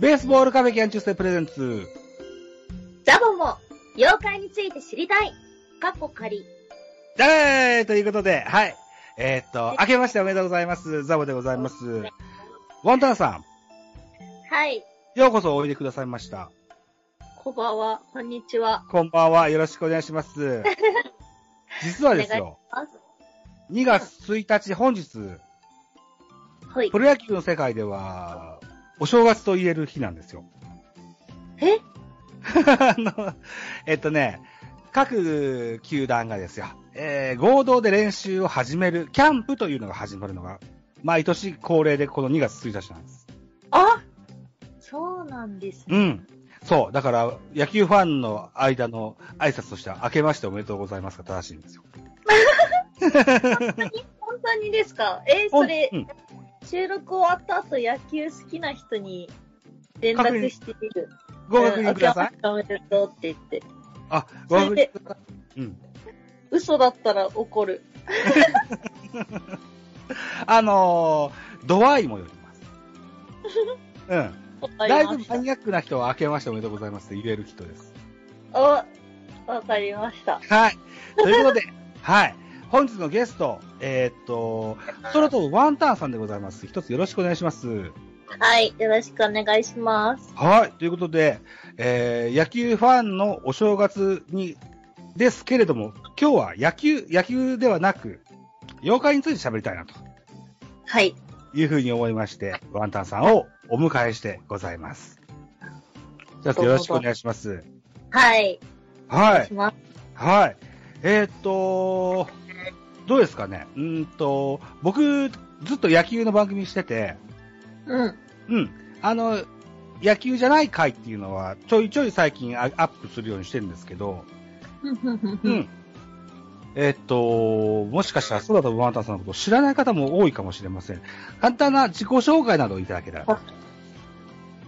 ベースボールカフェキャンチューステプレゼンツ。ザボも、妖怪について知りたい。かっこ仮。じゃーということで、はい。えーっと、明けましておめでとうございます。ザボでございます。ワンタンさはい。ん、ようこそおいでくださいました。こんばんは。こんにちは。こんばんは。よろしくお願いします。実はですよ、お願いし2月1日本日。はいプ。ロ野球の世界では、お正月と言える日なんですよ。え？あの、えっとね、各球団がですよ、えー合同で練習を始める、キャンプというのが始まるのが、毎年恒例でこの2月1日なんです。あ？そうなんですね。うん。そう。だから、野球ファンの間の挨拶としては、明けましておめでとうございますが正しいんですよ。本当にですか？えーそれ、うん収録終わった後野球好きな人に連絡してみる。ご確認ください。うん。おめでとうって言って。あ、ご確認ください。うん。嘘だったら怒る。あのー、度合いもよります。うん。だいぶ。マニアックな人は明けましておめでとうございますって言える人です。お、わかりました。はい。ということで、はい。本日のゲスト、えーっと、ソロとワンタンさんでございます。一つよろしくお願いします。はい。よろしくお願いします。はい。ということで、えー、野球ファンのお正月に、ですけれども、今日は野球、野球ではなく、妖怪について喋りたいなとはい。いうふうに思いまして、ワンタンさんをお迎えしてございます。じゃあ、よろしくお願いします。はい。おはい。はい。えーっと、どうですかね？うーんと、僕、ずっと野球の番組してて、うん。うん。あの、野球じゃない回っていうのは、ちょいちょい最近アアップするようにしてるんですけど。うんん。えーっと、もしかしたら空飛ぶワンタンさんのことを知らない方も多いかもしれません。簡単な自己紹介などをいただけたら。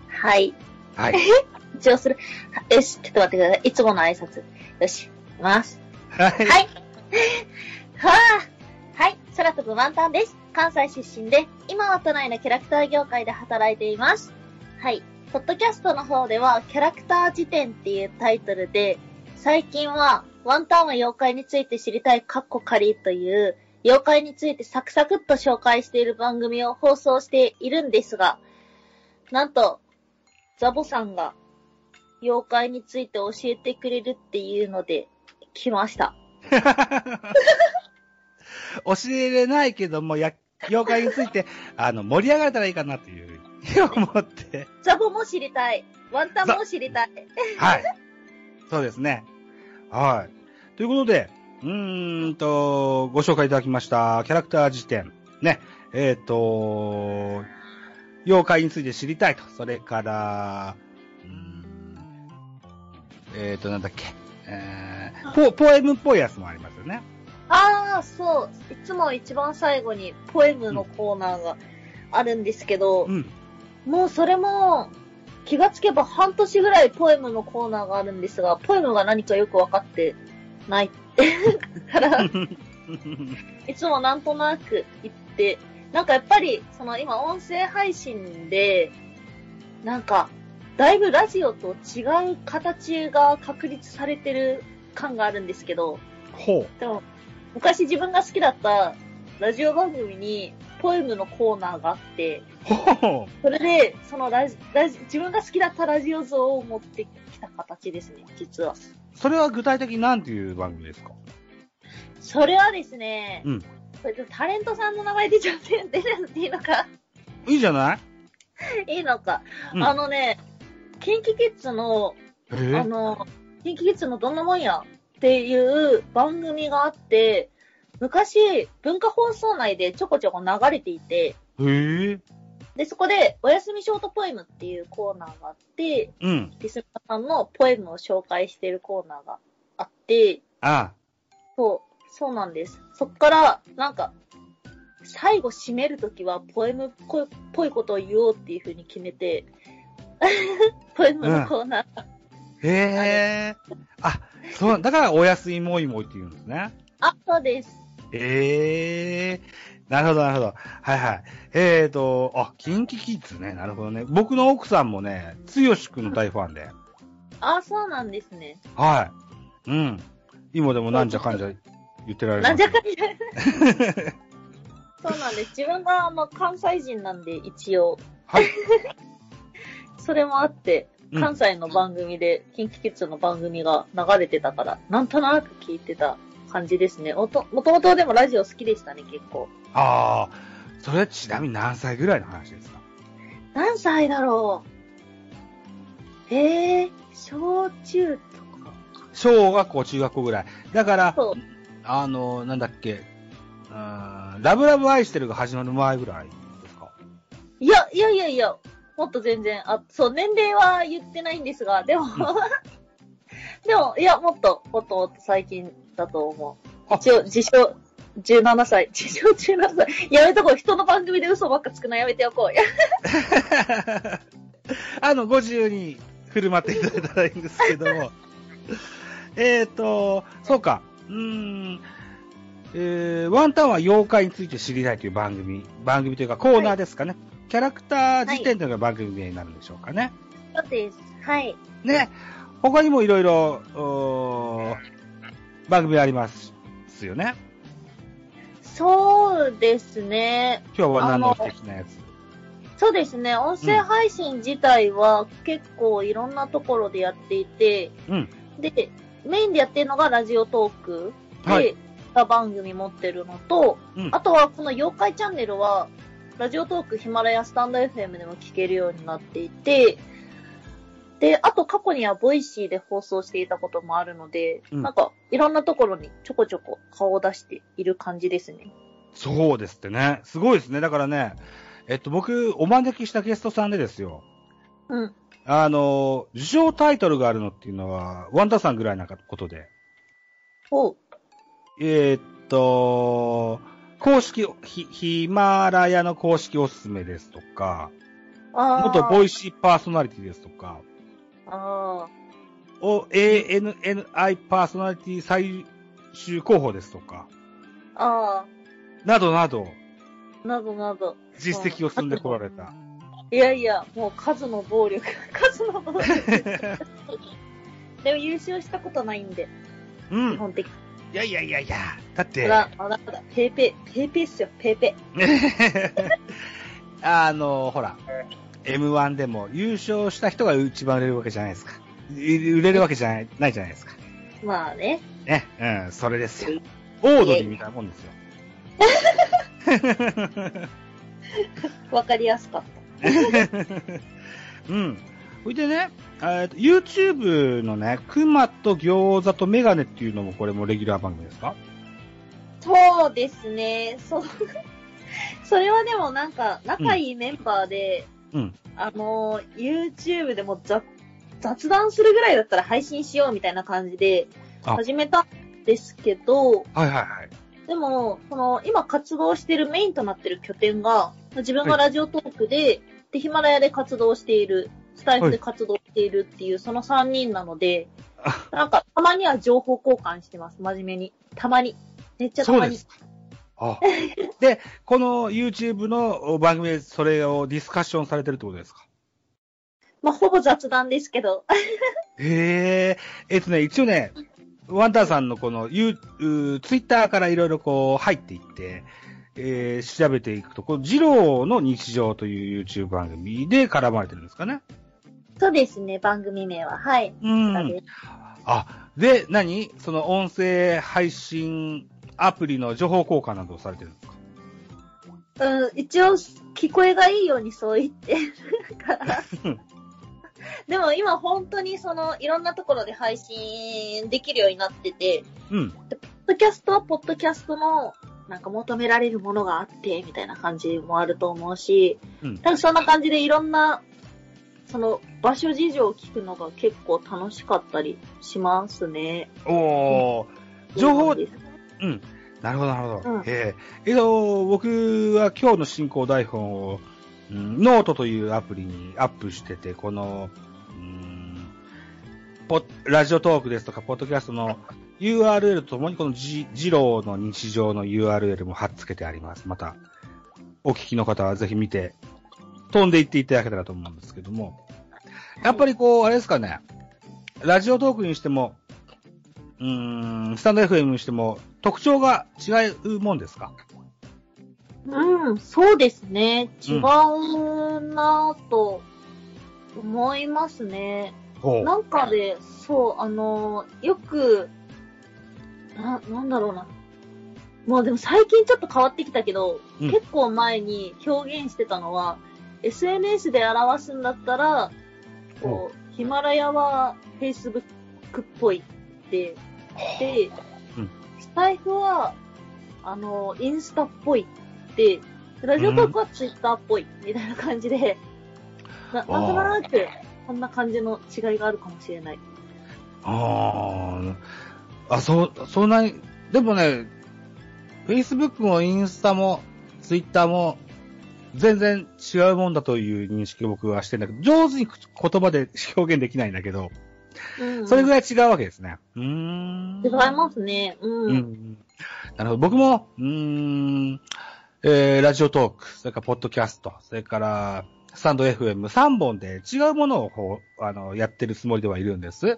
はい。はい。一応する。はよし、ちょっと待ってください。いつもの挨拶。よし、いきます。はい。はい。はあ。はい。空飛ぶワンタンです。関西出身で、今は都内のキャラクター業界で働いています。はい。ポッドキャストの方では、キャラクター辞典っていうタイトルで、最近は、ワンタンは妖怪について知りたいカッコ仮という、妖怪についてサクサクっと紹介している番組を放送しているんですが、なんと、ザボさんが、妖怪について教えてくれるっていうので、来ました。教えれないけども、や、妖怪について、あの、盛り上がれたらいいかなというふうに 思って。ザボも知りたい。ワンタンも知りたい。はい。そうですね。はい。ということで、うーんと、ご紹介いただきました、キャラクター辞典。ね。えっ、と、妖怪について知りたいと。それから、うーんえっ、と、なんだっけ。えー、ポ、ポエムっぽいやつもありますよね。ああ、そう。いつも一番最後にポエムのコーナーがあるんですけど、うん。もうそれも気がつけば半年ぐらいポエムのコーナーがあるんですが、ポエムが何かよくわかってないってから、いつもなんとなく言って、なんかやっぱり、その今音声配信で、なんか、だいぶラジオと違う形が確立されてる感があるんですけど、ほでも、昔自分が好きだったラジオ番組にポエムのコーナーがあって。それで、そのラジ、ラジ、自分が好きだったラジオ像を持ってきた形ですね、実は。それは具体的に何ていう番組ですか？それはですね、うん。タレントさんの名前出ちゃって、出なくていいのか、いいじゃない？いいのか。うん。あのね、キンキキッズの、えー？あの、キンキキッズのどんなもんや？っていう番組があって、昔、文化放送内でちょこちょこ流れていて、へえ。で、そこで、おやすみショートポエムっていうコーナーがあって、うん。リスナーさんのポエムを紹介しているコーナーがあって、あそう、そうなんです。そっから、なんか、最後締めるときは、ポエムっぽいっぽいことを言おうっていう風に決めて、ポエムのコーナー。へえ。あ、そう、だからお安いもいもいって言うんですね。あ、そうです。ええなるほど、なるほど。はいはい。えーと、あ、キンキキッズね。なるほどね。僕の奥さんもね、つよしくんの大ファンで。あ、そうなんですね。はい。うん。今でもなんじゃかんじゃ言ってられます。なんじゃかんじゃ。そうなんです。自分があの関西人なんで、一応。はい。それもあって、うん関西の番組で、キンキキッズの番組が流れてたから、なんとなく聞いてた感じですね。もともとでもラジオ好きでしたね、結構。ああ、それはちなみに何歳ぐらいの話ですか？何歳だろうえー、小中とか。小学校、中学校ぐらい。だから。あの、なんだっけ、うーんラブラブ愛してるが始まる前ぐらいですか？いや、いやいやいや、もっと全然、あ、そう、年齢は言ってないんですが、でも、でも、いや、もっと、もっともっと最近だと思う。あ一応、自称、17歳。自称17歳。やめとこう。人の番組で嘘ばっかつくのやめておこう。あの、ご自由に振る舞っていただいたらいいんですけども。えっと、そうか。うーん。えー、ワンタンは妖怪について知りたいという番組、番組というかコーナーですかね。キャラクター辞典というのが番組名になるんでしょうかね。そうです。はい。ね。他にもいろいろ、おー番組ありますよね。そうですね。今日は何の的なやつ？そうですね。音声配信自体は結構いろんなところでやっていて、うん。で、メインでやってるのがラジオトークで、はい番組持ってるのと、うんあとはこの妖怪チャンネルは、Radiotalk、ヒマラヤ、 stand.fm でも聞けるようになっていて、で、あと過去には Voicy で放送していたこともあるので、うんなんかいろんなところにちょこちょこ顔を出している感じですね。そうですってね。すごいですね。だからね、えっと、僕、お招きしたゲストさんでですよ。うん。あの、受賞タイトルがあるのっていうのは、ワンタンさんぐらいなことで。おう。えーっと、公式、ヒヒマラヤの公式おすすめですとか。元ボイシーパーソナリティですとか、あお ANNI パーソナリティ最終候補ですとか、あ。あなどなど、あ。などなど。実績を積んでこられた。いやいや、もう数の暴力。数の暴力。でも優勝したことないんで、うん。基本的に。いやいやいやいや、だって、あら、あら、あら、ペーペー、ペーペーっすよ、ペーペ あの、ほら、M1 でも優勝した人が一番売れるわけじゃないですか。い売れるわけじゃないないじゃないですか。ー。まあね。ね、うん、それですよ。オードリーみたいなもんですよ。わかりやすかった。うん。それでね、えーと YouTube のね、熊と餃子とメガネっていうのもこれもレギュラー番組ですか？そうですね、そう。それはでもなんか、仲いいメンバーで、うん。あのー、YouTube でも雑雑談するぐらいだったら配信しようみたいな感じであ始めたんですけど、はいはいはい。でも、その、今活動してるメインとなってる拠点が、自分がラジオトークで、で、ヒマラヤで活動している、スタイフで活動しているっていう、その3人なので、あなんか、たまには情報交換してます、真面目に。たまに。めっちゃたまにそうです。。あで、この YouTube の番組でそれをディスカッションされてるってことですか？まあ、ほぼ雑談ですけど。へえ、えっとね、一応ね、ワンタンさんのこのユー、ツイッターからいろいろこう入っていって、えー、調べていくと、このジローの日常という YouTube 番組で絡まれてるんですかね？そうですね、番組名は。はい。うんあ、で、何？その音声配信アプリの情報交換などをされてるんですか？うん、一応、聞こえがいいようにそう言ってるから。でも今本当にその、いろんなところで配信できるようになってて、うん。ポッドキャストはポッドキャストの、なんか求められるものがあって、みたいな感じもあると思うし、うん多分そんな感じでいろんな、その、場所事情を聞くのが結構楽しかったりしますね。おー、情報、ですうん。なるほど、なるほど。うんえええっと、僕は今日の進行台本を、うん、ノートというアプリにアップしてて、この、うんポラジオトークですとか、ポッドキャストの、URL とともにこのジジローの日常の URL も貼っつけてあります。また、お聞きの方はぜひ見て、飛んでいっていただけたらと思うんですけども。やっぱりこう、あれですかね、ラジオトークにしても、うーん、スタンド FM にしても、特徴が違うもんですか？うん、そうですね。違うなぁと思いますね。ほなんかで、そう、あのーよく、な、なんだろうな。まあでも最近ちょっと変わってきたけど、うん結構前に表現してたのは、SNS で表すんだったら、こう、ヒマラヤは Facebook っぽいって、で、うん。スタイフは、あの、インスタっぽいって、ラジオトークはツイッターっぽい、みたいな感じで、な、なんとなく、こんな感じの違いがあるかもしれない。ああ、あ、そう、そんなに、でもね、Facebook もインスタも Twitter も全然違うもんだという認識を僕はしてんだけど、上手に言葉で表現できないんだけど、うんそれぐらい違うわけですね。うーん。違いますね。うん。うん。なるほど。僕も、うーん、えー、ラジオトーク、それからポッドキャスト、それから、スタンド FM3 本で違うものをこう、あの、やってるつもりではいるんです。うん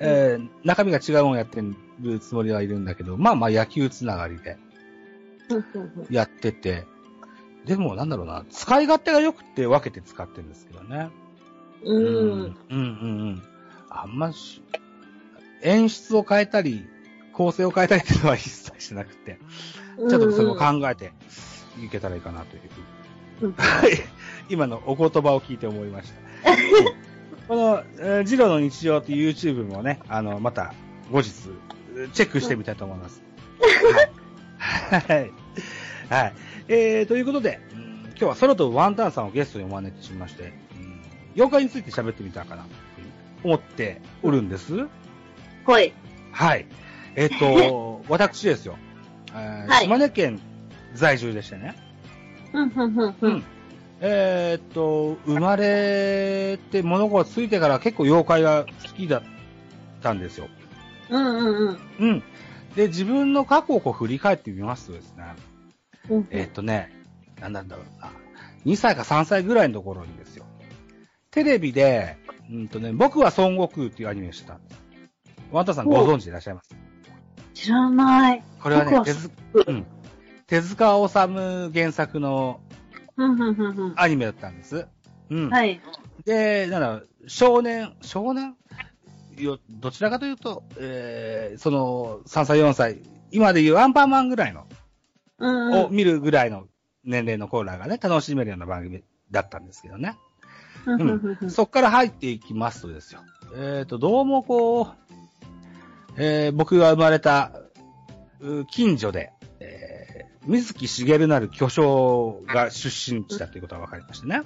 えー中身が違うものをやってるつもりはいるんだけど、まあまあ野球つながりでうんうんやってて、でもなんだろうな、使い勝手が良くて分けて使ってるんですけどね。うん。うん、うん、うん。あんまし、演出を変えたり、構成を変えたりっていうのは一切しなくて、ちょっとそれを考えていけたらいいかなというふうにうんはい。今のお言葉を聞いて思いました。この、えージローの日常という YouTube もね、あの、また後日、チェックしてみたいと思います。はい。はい。はい。えー、ということで、うん今日はソロとワンタンさんをゲストにお招きしまして、うん妖怪について喋ってみたかな、と思っておるんです。はい。はい。えっ、と、私ですよ、えーはい島根県在住でしてね。うん、うん、うん、んん。えーっと、生まれて物心ついてから結構妖怪が好きだったんですよ。うん、うん、うんうん。で、自分の過去をこう振り返ってみますとですね、うん。えーっとね、なんなんだろうな。2歳か3歳ぐらいのところにですよ。テレビで、うんとね、僕は孫悟空っていうアニメをしてたんです。ワンタンさんご存知でいらっしゃいます？知らない。これはね手塚、うん。手塚治虫原作の。アニメだったんです。うん。はい。で、なんだろう、少年、少年？よ、どちらかというと、えー、その、3歳、4歳、今でいうアンパンマンぐらいの、うん、を見るぐらいの年齢のコーラーがね、楽しめるような番組だったんですけどね。うん。そっから入っていきますとですよ。えっ、と、どうもこう、えー、僕が生まれた、う近所で、えー、水木しげるなる巨匠が出身地だということが分かりましたね。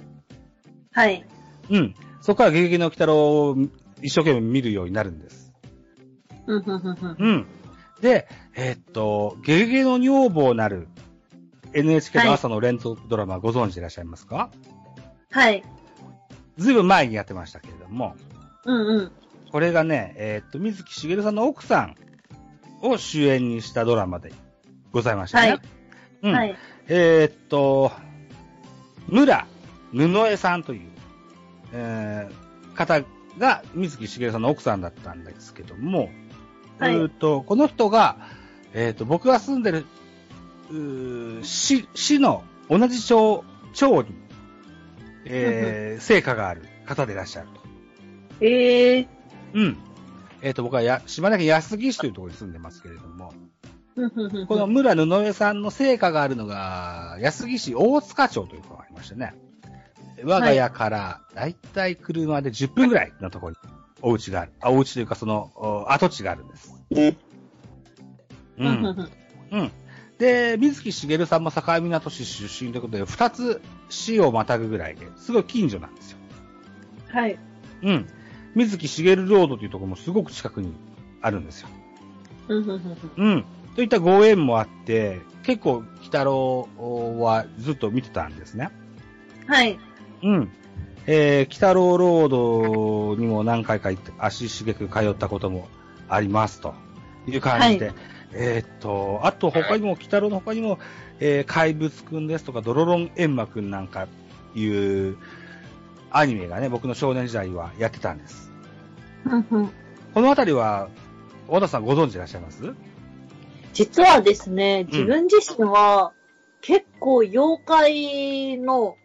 はい。うん。そこからゲゲゲの鬼太郎を一生懸命見るようになるんです。うん。で、えーっと、ゲゲゲの女房なる NHK の朝の連続ドラマご存知でいらっしゃいますか、はい。ずいぶん前にやってましたけれども、うん、うん。これがね、えーっと、水木しげるさんの奥さんを主演にしたドラマでございましたね。はいうん。はい。えーっと、村布江さんという、えー方が水木しげるさんの奥さんだったんですけども、はいえーっと、この人が、えーっと、僕が住んでる、市、市の同じ町、町に、えー、成果がある方でいらっしゃると。ええうん。えーっと、僕はや、島根県安来市というところに住んでますけれども。この村布江さんの成果があるのが、安来市大塚町というところがありましてね。我が家から、だいたい車で10分ぐらいのところに、お家がある。あ、お家というかその、お跡地があるんです。ううん、うん。で、水木しげるさんも境港市出身ということで、二つ市をまたぐぐらいで、すごい近所なんですよ。はい。うん。水木しげるロードというところもすごく近くにあるんですよ。うん。といったご縁もあって、結構、鬼太郎はずっと見てたんですね。はい。うん。えー、鬼太郎ロードにも何回か行って足しげく通ったこともありますという感じで。えーっと、あと他にも、北郎の他にも、えー怪物くんですとか、ドロロンエンマくんなんかいうアニメがね、僕の少年時代はやってたんです。このあたりは、小田さんご存知でいらっしゃいます？実はですね、自分自身は、結構妖怪の、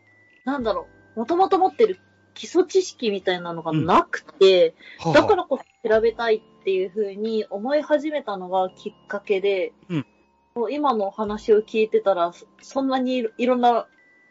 なんだろう、もともと持ってる基礎知識みたいなのがなくて、はあだからこそ調べたいっていう風に思い始めたのがきっかけで、うんもう今のお話を聞いてたら、そそんなにいろいろな、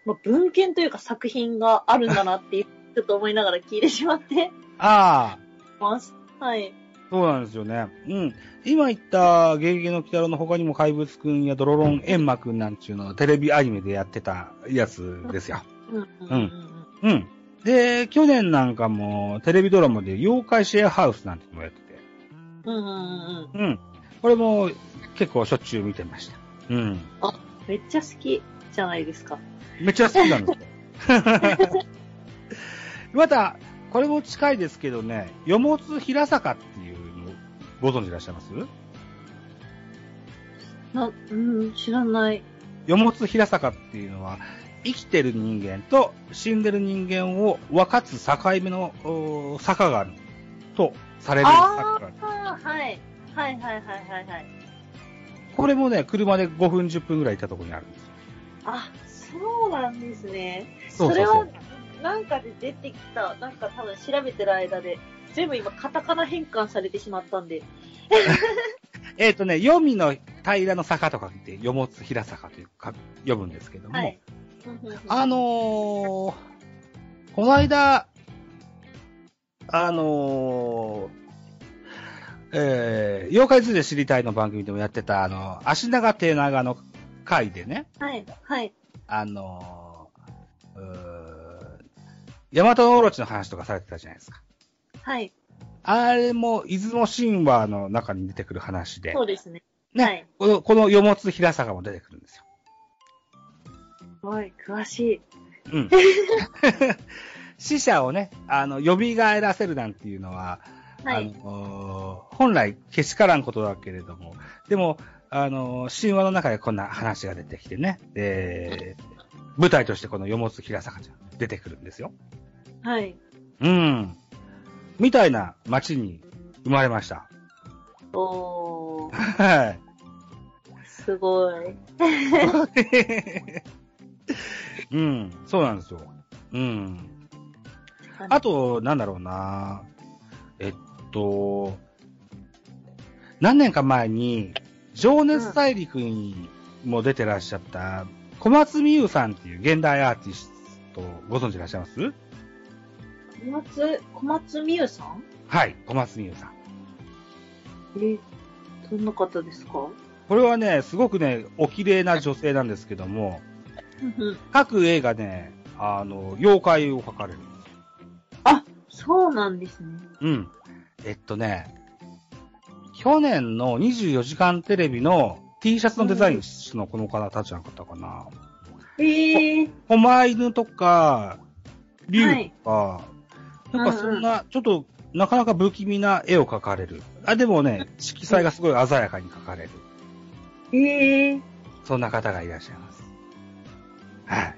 まあ、文献というか作品があるんだなっていう、ちょっと思いながら聞いてしまってああ、ます。はい。そうなんですよね。うん。今言った、ゲゲゲの鬼太郎の他にも怪物くんやドロロンエンマくんなんちゅうのはテレビアニメでやってたやつですよ。うんうんうんうん。で、去年なんかもテレビドラマで妖怪シェアハウスなんてのもやってて。うんうんうんうん。うん。これも結構しょっちゅう見てました。うん。めっちゃ好きじゃないですか。めっちゃ好きなんですよ。また、これも近いですけどね、よもつ平坂っていうのご存知いらっしゃいます？な、うん、知らない。よもつ平坂っていうのは、生きてる人間と死んでる人間を分かつ境目のお坂があるとされる坂がある。ああ、はい。はいはいはいはいはい。これもね、車で5分10分ぐらい行ったところにあるんですよ。あ、そうなんですね。そうそうそうれは、なんかで出てきた、なんか多分調べてる間で、全部今カタカナ変換されてしまったんで。えっ、とね、読みの平らの坂とかって、よもつ平坂というか、呼ぶんですけども、はい。あのー、この間、あのー、えー、妖怪図で知りたいの番組でもやってた、あの、足長手長の回でね、はい、はい。あのー、うー大和のオロチの話とかされてたじゃないですか。はい。あれも、出雲神話の中に出てくる話で、そうですね。ね、はいこの、このよもつ平坂も出てくるんですよ。はい、詳しい。うん。死者をね、あの、蘇らせるなんていうのは、はい。あの、本来けしからんことだけれども、でも、あの、神話の中でこんな話が出てきてね、で、舞台としてこのよもつ平坂ちゃん出てくるんですよ。はい。うん。みたいな街に生まれました。おー、はい。すごい。うん、そうなんですよ。うん。あと、なんだろうなえっと、何年か前に、情熱大陸にも出てらっしゃった、小松美優さんっていう現代アーティスト、ご存知いらっしゃいます？小松、小松美優さん？はい、小松美優さん。え、どんな方ですか？これはね、すごくね、お綺麗な女性なんですけども、各映画ね、あの、妖怪を描かれる。あ、そうなんですね。うん。えっとね、去年の24時間テレビの T シャツのデザインのこの方たちなかったかな。ええ狛犬とか、竜とか、なんかそんな、ちょっと、なかなか不気味な絵を描かれる。あ、でもね、色彩がすごい鮮やかに描かれる。ええそんな方がいらっしゃいます。はい。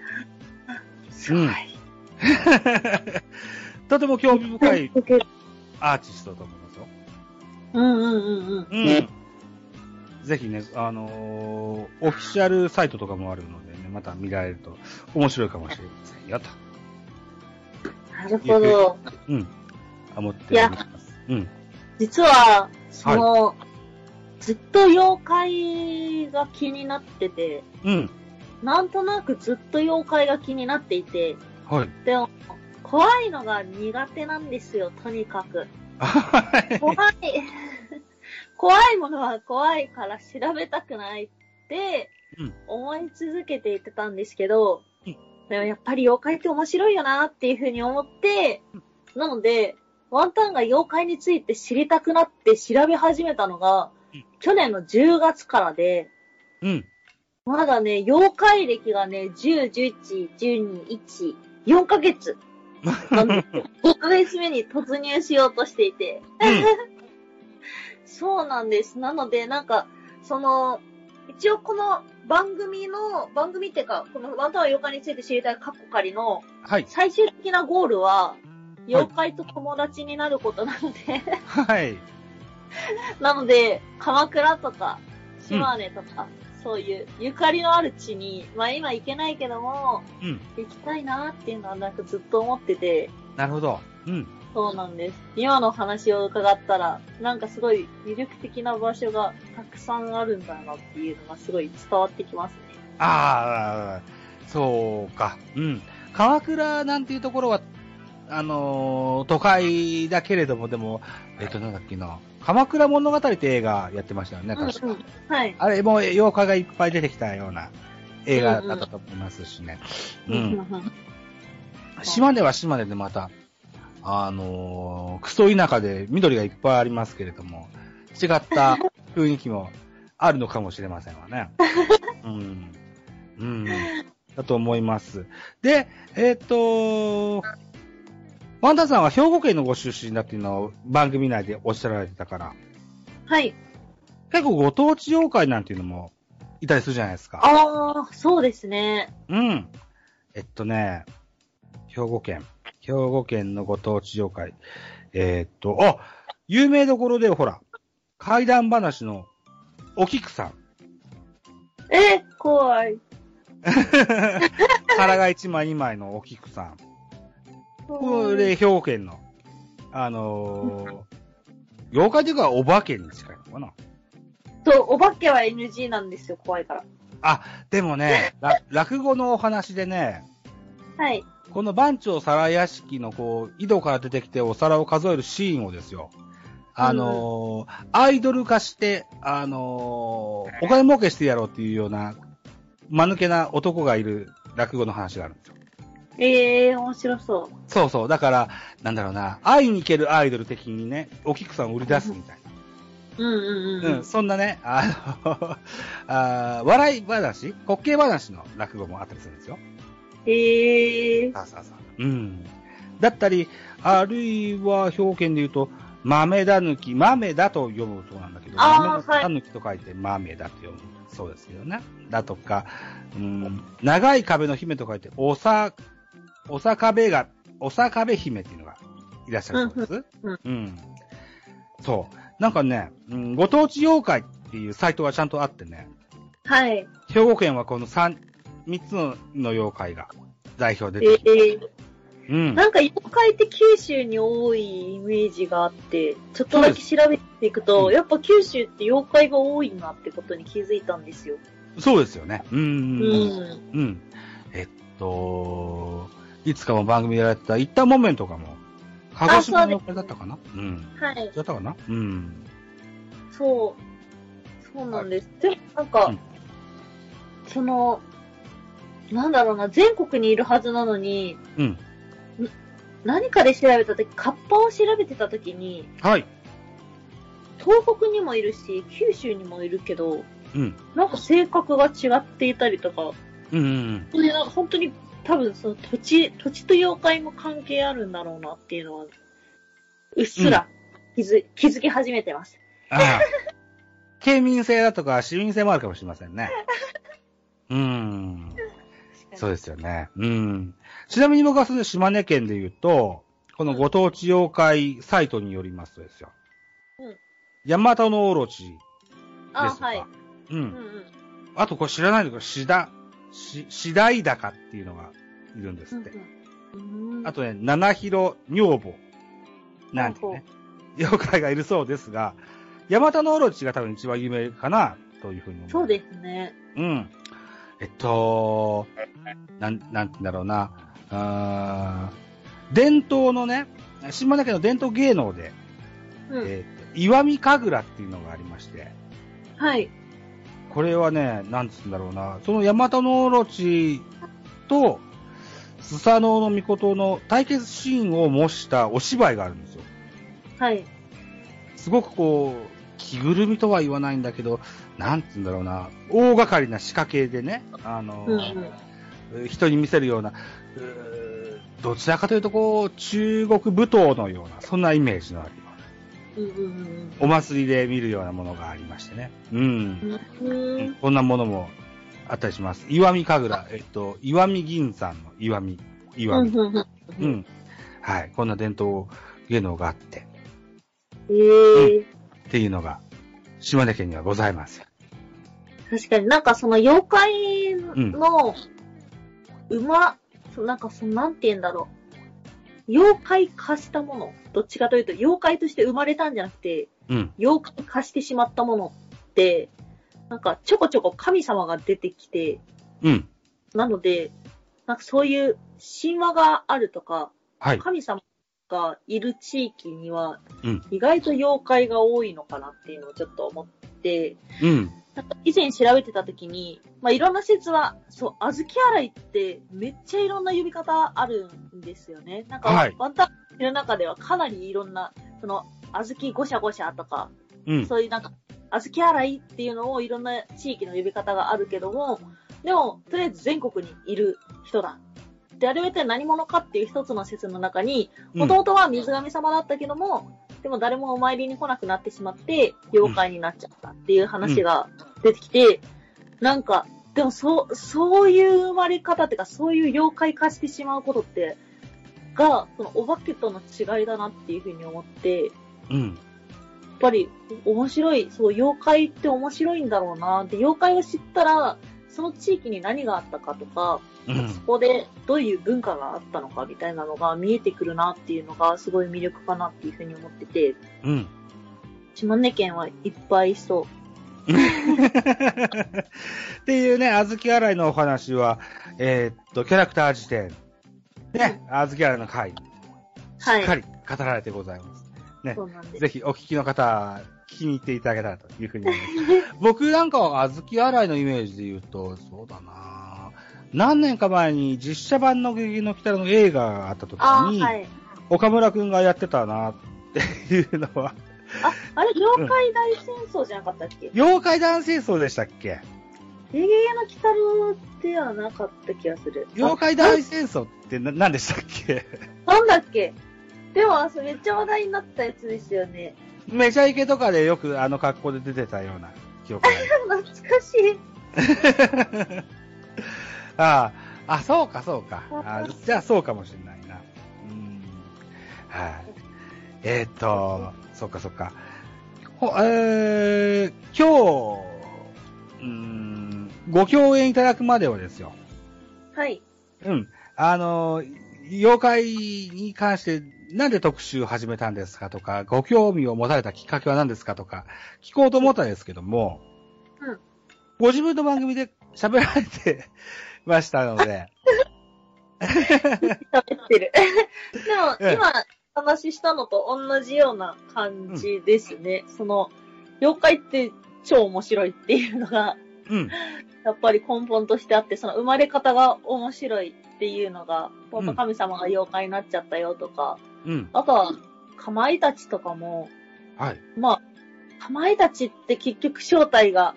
すごい。とても興味深いアーティストだと思いますよ。うんうんうんうん。うん。ぜひね、あのーオフィシャルサイトとかもあるのでね、また見られると面白いかもしれませんよ、と。なるほど。うん。思っております。うん。実は、その、ずっと妖怪が気になってて、うん。なんとなくずっと妖怪が気になっていて、はい。でも、怖いのが苦手なんですよ、とにかく。はい。怖い。怖いものは怖いから調べたくないってうん思い続けていってたんですけど、うんでもやっぱり妖怪って面白いよなっていうふうに思って、なので、ワンタンが妖怪について知りたくなって調べ始めたのがうん、去年の10月からで、うん。まだね、妖怪歴がね、10、11、12、1、4ヶ月なんですよ。5ヶ月目に突入しようとしていて。そうなんです。なので、なんか、その、一応この番組の、番組っていうか、このワンタンは妖怪について知りたいカッコ仮のはい。最終的なゴールは、妖怪と友達になることなので、はい。なので、鎌倉とか、島根とか、そういうゆかりのある地に、まあ今行けないけども、うん。行きたいなっていうのはなんかずっと思ってて、なるほど。うん。そうなんです。今の話を伺ったら、なんかすごい魅力的な場所がたくさんあるんだなっていうのがすごい伝わってきますね。ああ、そうか。うん。鎌倉なんていうところは、あのー都会だけれども、でも、えっと、なんだっけな。鎌倉物語って映画やってましたよね、確か。うんうんはい。あれも妖怪がいっぱい出てきたような映画だったと思いますしね。うん。島根は島根でまた、あのークソ田舎で緑がいっぱいありますけれども、違った雰囲気もあるのかもしれませんわね。うん。うん。だと思います。で、えっ、とワンダさんは兵庫県のご出身だっていうのを番組内でおっしゃられてたから、はい。結構ご当地妖怪なんていうのもいたりするじゃないですか。ああ、そうですね。うん。えっとね、兵庫県。兵庫県のご当地妖怪。えーっと、あ有名どころで、ほら、怪談話のお菊さん。えー、怖い。腹が一枚二枚のお菊さん。これ、兵庫県の、あのー 妖怪というかお化けに近いのかな。そう、お化けは NG なんですよ、怖いから。あ、でもね、ら落語のお話でね、はい。この番長皿屋敷のこう、井戸から出てきてお皿を数えるシーンをですよ。あのーアイドル化して、あのーお金儲けしてやろうっていうような、間抜けな男がいる落語の話があるんですよ。ええー、面白そう。そうそう。だから、なんだろうな、会いに行けるアイドル的にね、お菊さんを売り出すみたいうんうんうん。な。うん、そんなね、あの あー笑い話？滑稽話の落語もあったりするんですよ。ええー。さあさあさあ。うん。だったり、あるいは表現で言うと、豆だぬき、豆だと読むそうなんだけど、豆だぬきと書いて豆だと読むそうですけどね。だとか、うん、長い壁の姫と書いて、おさ、おさ壁が、おさ壁姫っていうのがいらっしゃるそうです？うんうん。そう。なんかね、うん、ご当地妖怪っていうサイトがちゃんとあってね、はい。兵庫県はこの三、三つのの妖怪が代表でえ出てきて、えー。うん。なんか妖怪って九州に多いイメージがあって、ちょっとだけ調べていくと、うんやっぱ九州って妖怪が多いなってことに気づいたんですよ。そうですよね。うんう。ん。うん。えっと、いつかも番組でやられてた、一旦モメントかも、鹿児島の妖怪だったかな？うん。はい。だったかな？うん。そう。そうなんです。でもなんか、うんその、なんだろうな、全国にいるはずなのに、うん。何かで調べたとき、カッパを調べてたときに、はい。東北にもいるし、九州にもいるけど、うん。なんか性格が違っていたりとか、うんうんこれなんか本当に多分その土地、土地と妖怪も関係あるんだろうなっていうのは、うっすら気づ,、気づき始めてます。ああ。県民性だとか市民性もあるかもしれませんね。うん。そうですよね。うん。ちなみに僕はその島根県で言うと、このご当地妖怪サイトによりますとですよ。うん。ヤマタノオロチですとか。あはい。う。うんんうん。あとこれ知らないのか、シダ、し、シダイダカっていうのがいるんですって。うんうん。あとね、七広女房。なんてね、妖怪がいるそうですが、ヤマタノオロチが多分一番有名かな、というふうに思う。そうですね。うん。えっと、なん、なんて言うんだろうな。あー伝統のね、島根県の伝統芸能で、うん。えっと、岩見神楽っていうのがありまして、はい。これはね、なんつうんだろうな、そのヤマタノオロチと、スサノオノミコトの対決シーンを模したお芝居があるんですよ。はい。すごくこう、着ぐるみとは言わないんだけど、なんつうんだろうな、大掛かりな仕掛けでね、あの、うんうん。人に見せるような、どちらかというとこう、中国舞踏のような、そんなイメージのあるようんうんお祭りで見るようなものがありましてね。うん。うん。こんなものもあったりします。岩見神楽、えっと、岩見銀山の岩見、岩見。うんうんううん。ん。はい。こんな伝統芸能があって、ええっていうのが、島根県にはございます。確かになんかその妖怪の馬、そなんかそのなんて言うんだろう。妖怪化したもの。どっちかというと、妖怪として生まれたんじゃなくて、うん。妖怪化してしまったものって、なんかちょこちょこ神様が出てきて、うん。なので、なんかそういう神話があるとか、はい。神様がいる地域にはうん、意外と妖怪が多いのかなっていうのをちょっと思って、うん。なんか以前調べてた時に、まあ、いろんな説は、そう、小豆洗いってめっちゃいろんな呼び方あるんですよね。なんか、はいワンタンの中ではかなりいろんな、その、小豆ごしゃごしゃとか、うん。そういうなんか、小豆洗いっていうのをいろんな地域の呼び方があるけども、でも、とりあえず全国にいる人だ。で、あれは一体何者かっていう一つの説の中に、もともとは水神様だったけども、でも誰もお参りに来なくなってしまって、妖怪になっちゃったっていう話が出てきて、なんか、でもそう、そういう生まれ方っていうか、そういう妖怪化してしまうことって、が、そのお化けとの違いだなっていうふうに思って、うん。やっぱり面白い、そう、妖怪って面白いんだろうな。で、妖怪を知ったら、その地域に何があったかとか、うんそ。こでどういう文化があったのかみたいなのが見えてくるなっていうのがすごい魅力かなっていうふうに思ってて、うん。島根県はいっぱいいそう。っていうね、小豆洗いのお話は、えーっと、キャラクター辞典。ね、小豆洗いの回。しはいっかり語られてございます。ね。ぜひお聞きの方、聞きに行っていただけたらというふうに思います。僕なんかは小豆洗いのイメージで言うと、そうだな何年か前に実写版のゲゲの鬼太郎の映画があった時に、はい。岡村くんがやってたなっていうのは、あ、あれ、妖怪大戦争じゃなかったっけ、妖怪団戦争でしたっけ？ゲゲゲの鬼太郎ではなかった気がする。妖怪大戦争ってな何でしたっけ？あなんだっけ？でも、あそれめっちゃ話題になったやつですよね。めちゃイケとかでよくあの格好で出てたような記憶が懐かしい。あ あ、あ、そうか、そうか。あじゃあ、そうかもしれないな。うん。はい。えーっと、そうか、そうか。ほえー、今日、うん、ご共演いただくまではですよ。はい。うん。あの、妖怪に関して、なんで特集を始めたんですかとか、ご興味を持たれたきっかけは何ですかとか、聞こうと思ったんですけども、うん。ご自分の番組で喋られてましたので、喋ってる。でも、ええ今、話したのと同じような感じですね。その、妖怪って超面白いっていうのが、うん。やっぱり根本としてあって、その生まれ方が面白いっていうのが、うんやっぱ神様が妖怪になっちゃったよとか、うん。あとは、かまいたちとかも、はい。まあ、かまいたちって結局正体が、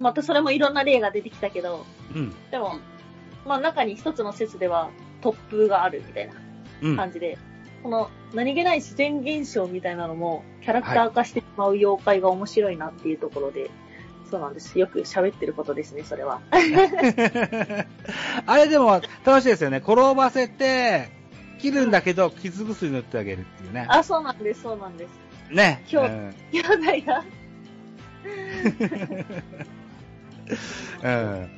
またそれもいろんな例が出てきたけど、うん。でも、まあ中に一つの説では突風があるみたいなうん。感じで、この何気ない自然現象みたいなのもキャラクター化してしまう妖怪が面白いなっていうところで、そうなんです。よく喋ってることですね、それは。あれでも楽しいですよね。転ばせて、切るんだけど、傷薬塗ってあげるっていうね。あ、そうなんです、そうなんです。ね。今日うん兄弟が。うん。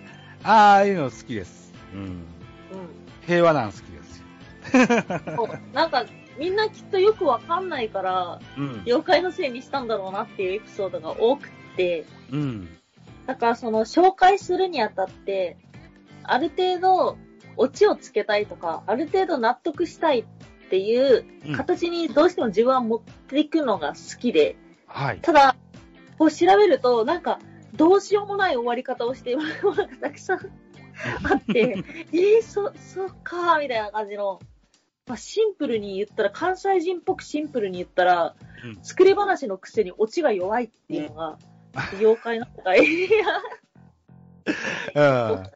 ああいうの好きです。うん。う平和なん好きですよ。ん。そうなんか、みんなきっとよくわかんないから、うん。妖怪のせいにしたんだろうなっていうエピソードが多くって、うん。だからその紹介するにあたって、ある程度、オチをつけたいとか、ある程度納得したいっていううん。形にどうしても自分は持っていくのが好きで、はい。ただ、こう調べると、なんか、どうしようもない終わり方をしているものがたくさんあって、えー、そ、そっかー、みたいな感じの、まあ、シンプルに言ったら、関西人っぽくシンプルに言ったら、うん。作り話のくせにオチが弱いっていうのが、妖怪の世界 うん。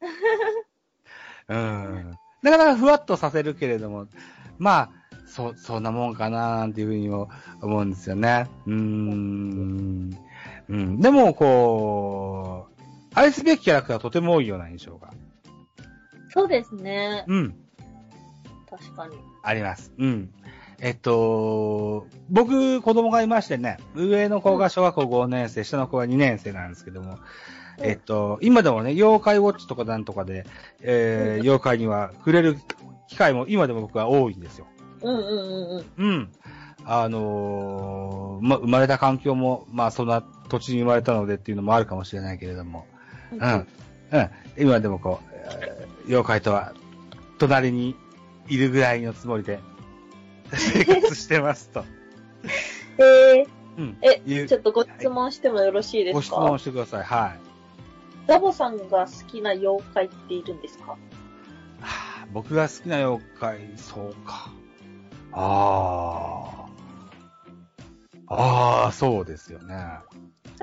うん。なかなかふわっとさせるけれども、まあ、そ、そんなもんかななんていうふうにも思うんですよね。うーん。うん。でも、こう、愛すべきキャラクターがとても多いような印象が。そうですね。うん。確かに。あります。うん。えっと、僕、子供がいましてね、上の子が小学校5年生、下の子が2年生なんですけども、うんえっと、今でもね、妖怪ウォッチとかなんとかで、えーうん妖怪には触れる機会も今でも僕は多いんですよ。うんうんうんうん。うん。あのーま、生まれた環境も、まあ、そんな土地に生まれたのでっていうのもあるかもしれないけれども、うん。うん。今でもこう、えー妖怪とは、隣にいるぐらいのつもりで、生活してますと。えうん。えちょっとご質問してもよろしいですか？ご質問してください。はい。ザボさんが好きな妖怪っているんですか？はあ僕が好きな妖怪、そうか。ああ。ああ、そうですよね。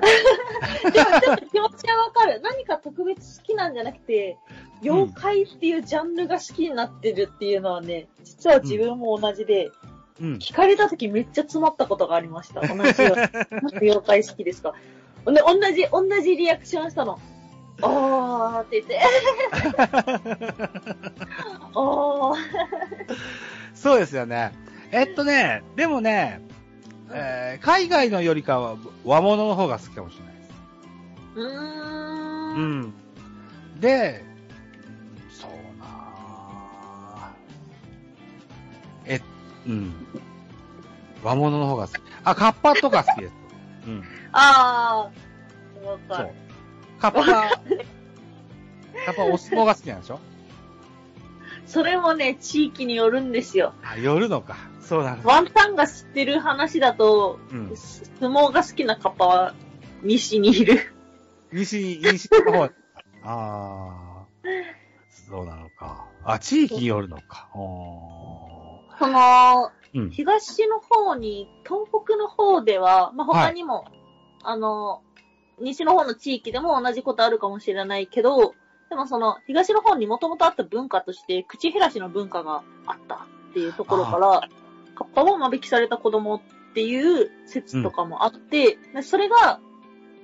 でもちょっと気持ちはわかる。何か特別好きなんじゃなくて、妖怪っていうジャンルが好きになってるっていうのはね、実は自分も同じで、うん。聞かれた時めっちゃ詰まったことがありました。同じように。妖怪好きですか？で、同じ、同じリアクションしたの。あーって言って。おー。そうですよね。えっとね、でもね、えー海外のよりかは和物の方が好きかもしれないです。うー。うんん。で、そうなぁえ、うん。和物の方が好き。あ、カッパとか好きです。うん。あー。わかる。カッパ、カッパお相撲が好きなんでしょ？それもね、地域によるんですよ。あ、寄るのか。そうなんだ。ワンタンが知ってる話だと、うん。相撲が好きなカッパは西にいる。西に、西の方。ああ。そうなのか。あ、地域によるのか。おその、ーうん。東の方に、東北の方では、まあ、他にも、あの、西の方の地域でも同じことあるかもしれないけど、でもその、東の方にもともとあった文化として、口減らしの文化があったっていうところから、カッパを間引きされた子供っていう説とかもあって、でそれが、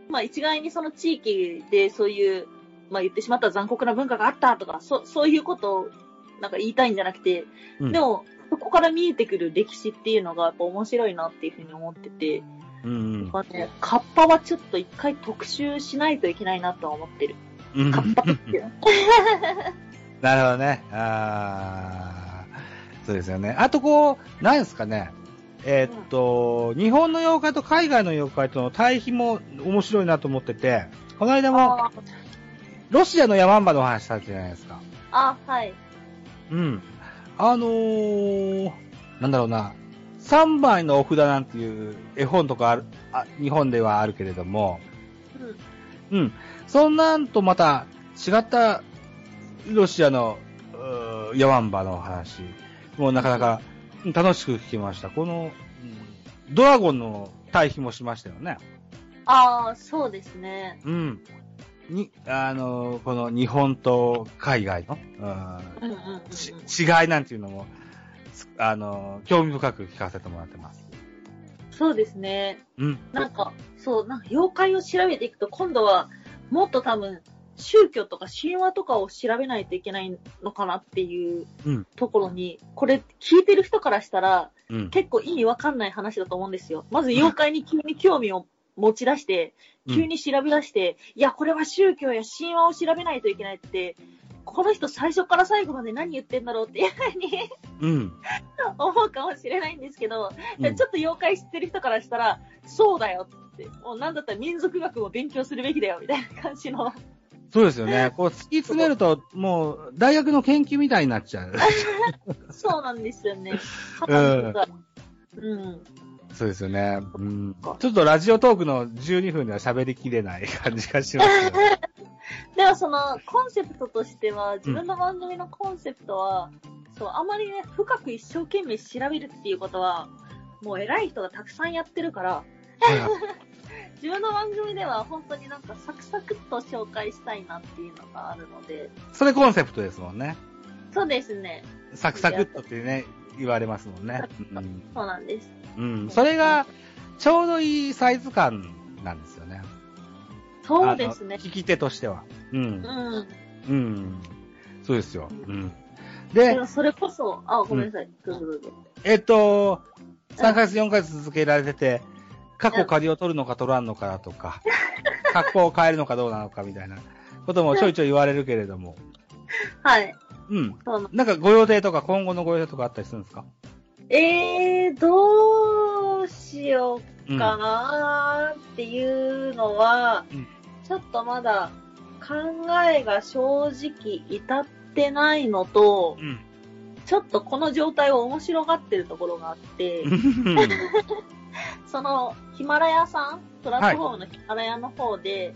まあ一概にその地域でそういう、まあ言ってしまったら残酷な文化があったとか、そそういうことをなんか言いたいんじゃなくて、うん。でも、そこから見えてくる歴史っていうのがやっぱ面白いなっていうふうに思ってて、うんまあね、カッパはちょっと一回特集しないといけないなとは思ってる。うん。カッパっていうの。なるほどね。ああ。そうですよね。あとこう、なんですかね。えーっと、日本の妖怪と海外の妖怪との対比も面白いなと思ってて、この間もあロシアのヤマンバの話したじゃないですか。あ、はい。うん。あのー、なんだろうな、3枚のお札なんていう絵本とかある、あ日本ではあるけれども、うん。うん。そんなんとまた違ったロシアのヤワンバの話もうなかなか楽しく聞きました。この、うんドラゴンの対比もしましたよね。ああ、そうですね。うん。に、あの、この日本と海外の、うんうんうんうんうん。ち違いなんていうのも、すあの、興味深く聞かせてもらってます。そうですね。うん。なんか、そう、なんか妖怪を調べていくと、今度はもっと多分、宗教とか神話とかを調べないといけないのかなっていううんところに、これ聞いてる人からしたら、うん。結構意味わかんない話だと思うんですよ。まず妖怪に急に興味を持ち出して、急に調べ出して、いや、これは宗教や神話を調べないといけないって、この人最初から最後まで何言ってんだろうっていうふうにうん。思うかもしれないんですけど、うんちょっと妖怪知ってる人からしたら、そうだよって、もうなんだったら民族学も勉強するべきだよみたいな感じの。そうですよね。こう突き詰めると、もう、大学の研究みたいになっちゃう。そうなんですよね。肩がうん。そうですよね。うん。ちょっとラジオトークの12分では喋りきれない感じがします。でもそのコンセプトとしては、自分の番組のコンセプトは、そう、あまりね、深く一生懸命調べるっていうことは、もう偉い人がたくさんやってるから、自分の番組では本当になんかサクサクっと紹介したいなっていうのがあるので、それコンセプトですもんね。そうですね。サクサクっとっていうね、言われますもんね。うん。そうなんです。うん。それが、ちょうどいいサイズ感なんですよね。そうですね。聞き手としては。うんう。ん。うん。そうですよ。うん。でそれこそ、あ、ごめんなさい。どうぞどうぞ。えっと、3ヶ月、4ヶ月続けられてて、過去借りを取るのか取らんのかとか、格好を変えるのかどうなのかみたいなこともちょいちょい言われるけれども、はい。うん。なんかご予定とか今後のご予定とかあったりするんですか？えー、どうしよううかなーっていうのは、うんちょっとまだ考えが正直至ってないのと、うん。ちょっとこの状態を面白がってるところがあって、うん。そのヒマラヤさん、プラットフォームのヒマラヤの方で、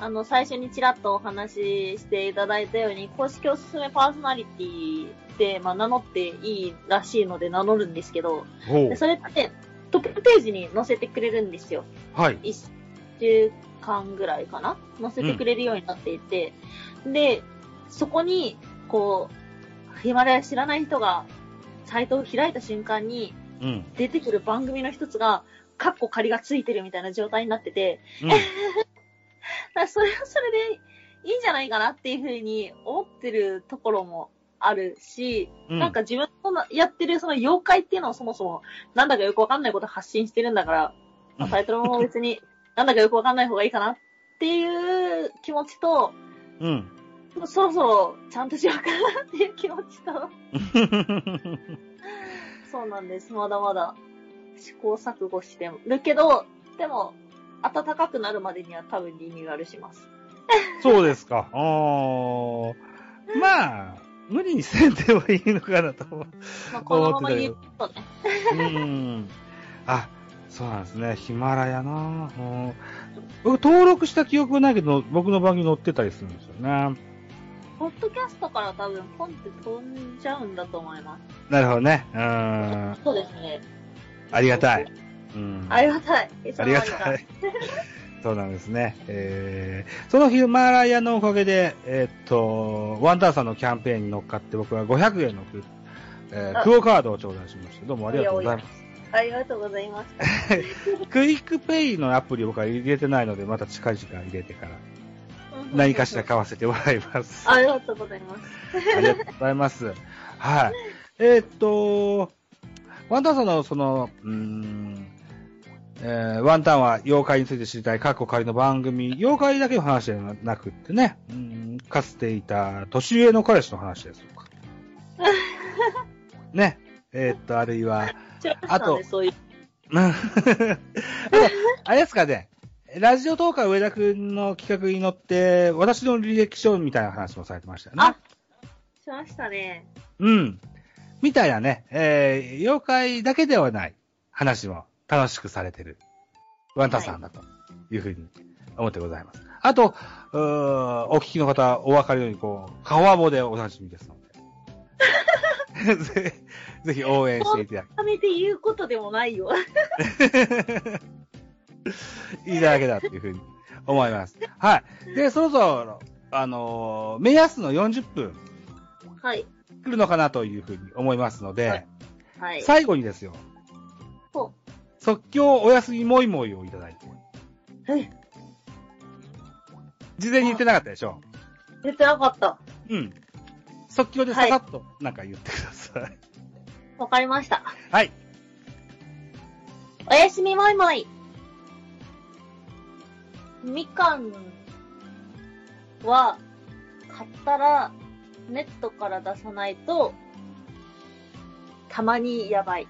あの、最初にちらっとお話ししていただいたように、公式おすすめパーソナリティで、まあ、名乗っていいらしいので名乗るんですけど。それってトップページに載せてくれるんですよ。はい。1週間ぐらいかな？載せてくれるようになっていて、で、そこに、こう、ヒマラヤ知らない人がサイトを開いた瞬間にうん。出てくる番組の一つが、カッコ仮がついてるみたいな状態になってて、うん。だそれはそれでいいんじゃないかなっていうふうに思ってるところもあるし、うんなんか自分のやってるその妖怪っていうのをそもそもなんだかよくわかんないこと発信してるんだから、まあタイトルも別に なんだかよくわかんない方がいいかなっていう気持ちと、うん。そろそろちゃんとしようかなっていう気持ちと、そうなんです。まだまだ試行錯誤してるけど、でも、暖かくなるまでには多分リニューアルします。そうですか。あーまあ、無理にせんでもいいのかなと思う。まあ、このまま言うとね。うん。あ、そうなんですね。ヒマラヤなうん僕登録した記憶ないけど、僕の番組載ってたりするんですよね。ポッドキャストから多分ポンって飛んじゃうんだと思います。なるほどね。うん。そうですね。ありがたい。うん。ありがたい。ありがたい。そうなんですね。えー、そのヒマラヤのおかげで、えーっと、ワンダーさんのキャンペーンに乗っかって僕は500円のク,、えーあ QUOカードを頂戴しました。どうもありがとうございます。ありがとうございました。QUICPay のアプリを僕は入れてないので、また近々入れてから何かしら買わせてもらいます。ありがとうございます。ありがとうございます。はい。えーっと、ワンタンさんのその、うーん、えーワンタンは妖怪について知りたい、カッコ仮の番組、妖怪だけの話ではなくってね、うんかつていた年上の彼氏の話ですとか。ね。えーっと、あるいは、ちょっとね、そういう。うんあと あれですかね、ラジオトーカー上田くんの企画に乗って、私の履歴書みたいな話もされてましたよね。あしましたね。うん。みたいなね、えー、妖怪だけではない話も楽しくされてる、ワンタさんだというふうに思ってございます。あと、うーお聞きの方、お分かりのように、こう、顔ボでおなじみですので。ぜぜひ応援していただためて言うことでもないよ。き、いただけたというふうに思います。はい。で、そろそろ、あのー目安の40分はい。来るのかなというふうに思いますので、はいはい。最後にですよ。ほ即興お休みもいもいをいただいて。はい。事前に言ってなかったでしょ？出てなかった。うん。即興でささっとなんか言ってください。わかりました。はい。おやすみもいもい。みかんは、買ったら、ネットから出さないと、たまにやばい。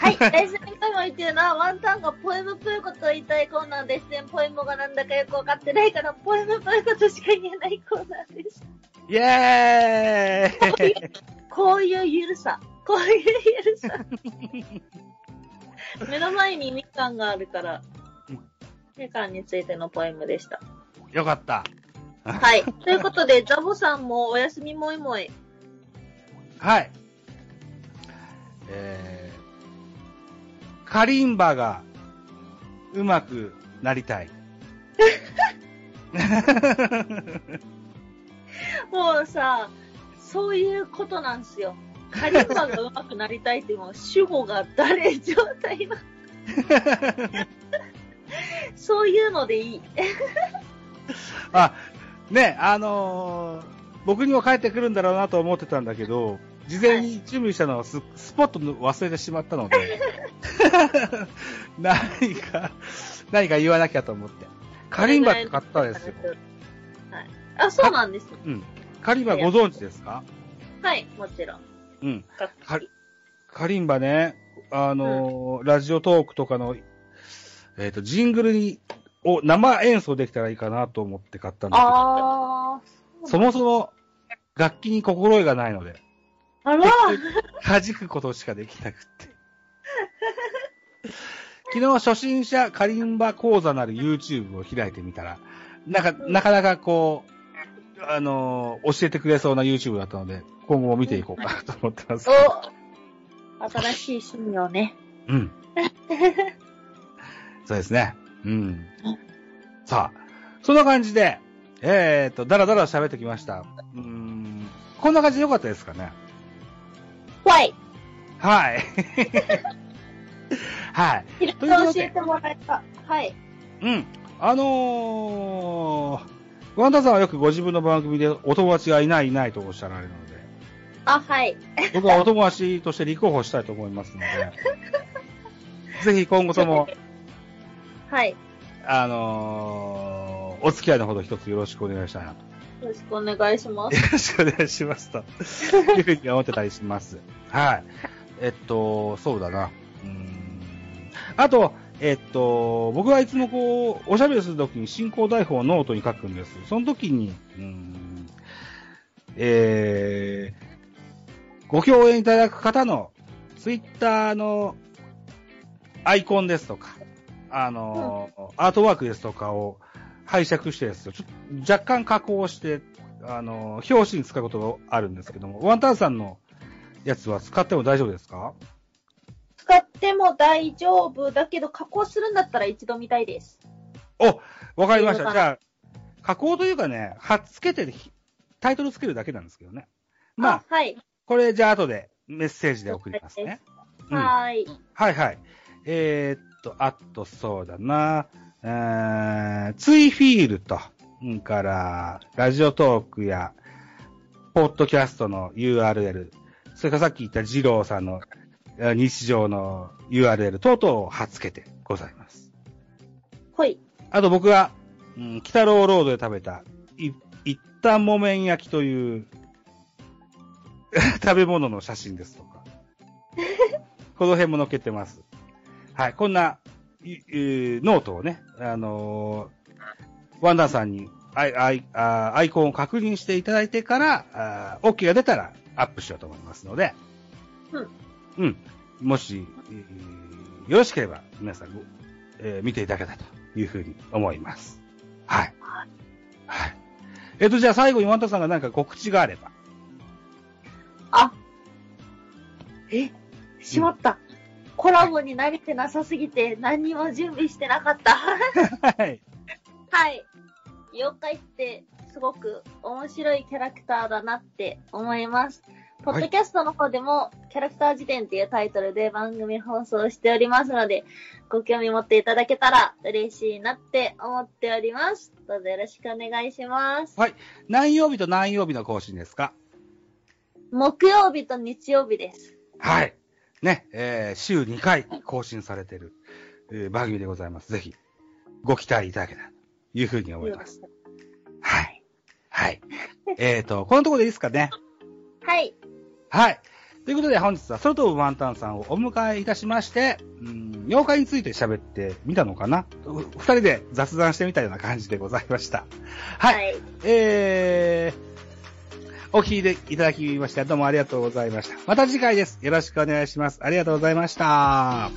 はい。おやすみもいもいっていうのは、ワンタンがポエムっぽいことを言いたいコーナーですね。ポエムがなんだかよくわかってないから、ポエムっぽいことしか言えないコーナーです。イェーイこういうゆるさ。こういうゆるさ。目の前にみかんがあるからうん、みかんについてのポエムでした。よかった。はい。ということで、ザボさんもおやすみもいもい。はい。カリンバがうまくなりたい。もうさ、そういうことなんすよ。カリンバが上手くなりたいってもう主語が誰状態の？そういうのでいい。あ、ね、あのー僕にも帰ってくるんだろうなと思ってたんだけど、事前に準備したのをス,、スポット忘れてしまったので、何か、何か言わなきゃと思って。カリンバって買ったですよ。はい。あ、そうなんです。うん。カリンバご存知ですか？はい、もちろん。うん。カリンバね、あのーラジオトークとかの、えっ、と、ジングルに、を生演奏できたらいいかなと思って買ったんだけど、あー。そもそも楽器に心得がないので、あら弾くことしかできなくって。昨日初心者カリンバ講座なる YouTube を開いてみたら、なんか、なかなかこう、あのー教えてくれそうな YouTube だったので、今後も見ていこうかなと思ってます。お新しい趣味をね。うん。そうですね。うん。さあ、そんな感じで、えーと、だらだら喋ってきました。うーん。こんな感じでよかったですかね？わいはい。はい。いろいろ教えてもらえた。はい。うん。あのー、ワンダさんはよくご自分の番組でお友達がいないいないとおっしゃられるので、あ、はい。僕はお友達として立候補したいと思いますので、ぜひ今後とも、はい。あのー、お付き合いのほど一つよろしくお願いしたいなと。よろしくお願いします。よろしくお願いしますと。いうふうに思ってたりします。はい。えっと、そうだな。うーん。あと、えっと、僕はいつもこう、おしゃべりするときに進行台本をノートに書くんです。その時に、うーん、えー、ご共演いただく方のツイッターのアイコンですとか、あの、アートワークですとかを拝借してですよ。ちょっと若干加工して、あの、表紙に使うことがあるんですけども、ワンタンさんのやつは使っても大丈夫ですか？使っても大丈夫だけど、加工するんだったら一度見たいです。おわかりました。じゃあ、加工というかね、貼っつけてひタイトルつけるだけなんですけどね。まあ、はい。これじゃあ後でメッセージで送りますね。うんはーい。はいはい。えー、っと、あとそうだな、えー、ツイフィールと、うんから、ラジオトークや、ポッドキャストの URL、それからさっき言った二郎さんのえー日常の URL 等々を貼っつけてございます。ほい。あと僕が、うん、鬼太郎ロードで食べた、い、一反木綿焼きという、食べ物の写真ですとか。この辺も載っけてます。はい、こんな、いいノートをね、あのーワンタンさんにアイアイあーアイコンを確認していただいてから、OK が出たらアップしようと思いますので、うん。うん。もし、えーよろしければ皆さんご、えー見ていただけたというふうに思います。はい。はい。えっ、と、じゃあ最後にワンダーさんが何か告知があれば。あ。え、しまった。コラボに慣れてなさすぎて何にも準備してなかった。はい。はい。妖怪ってすごく面白いキャラクターだなって思います。ポッドキャストの方でも、キャラクター辞典っていうタイトルで番組放送しておりますので、ご興味持っていただけたら嬉しいなって思っております。どうぞよろしくお願いします。何曜日と何曜日の更新ですか？木曜日と日曜日です。はい。ね、えー週2回更新されている、えー番組でございます。ぜひ、ご期待いただけたらというふうに思います。はい。はい。えっと、このところでいいですかね？はい。はい。ということで本日はソロとワンタンさんをお迎えいたしまして、うん、妖怪について喋ってみたのかな？う二人で雑談してみたような感じでございました。はい。はい。えー、お聞きでいただきましてどうもありがとうございました。また次回です。よろしくお願いします。ありがとうございました。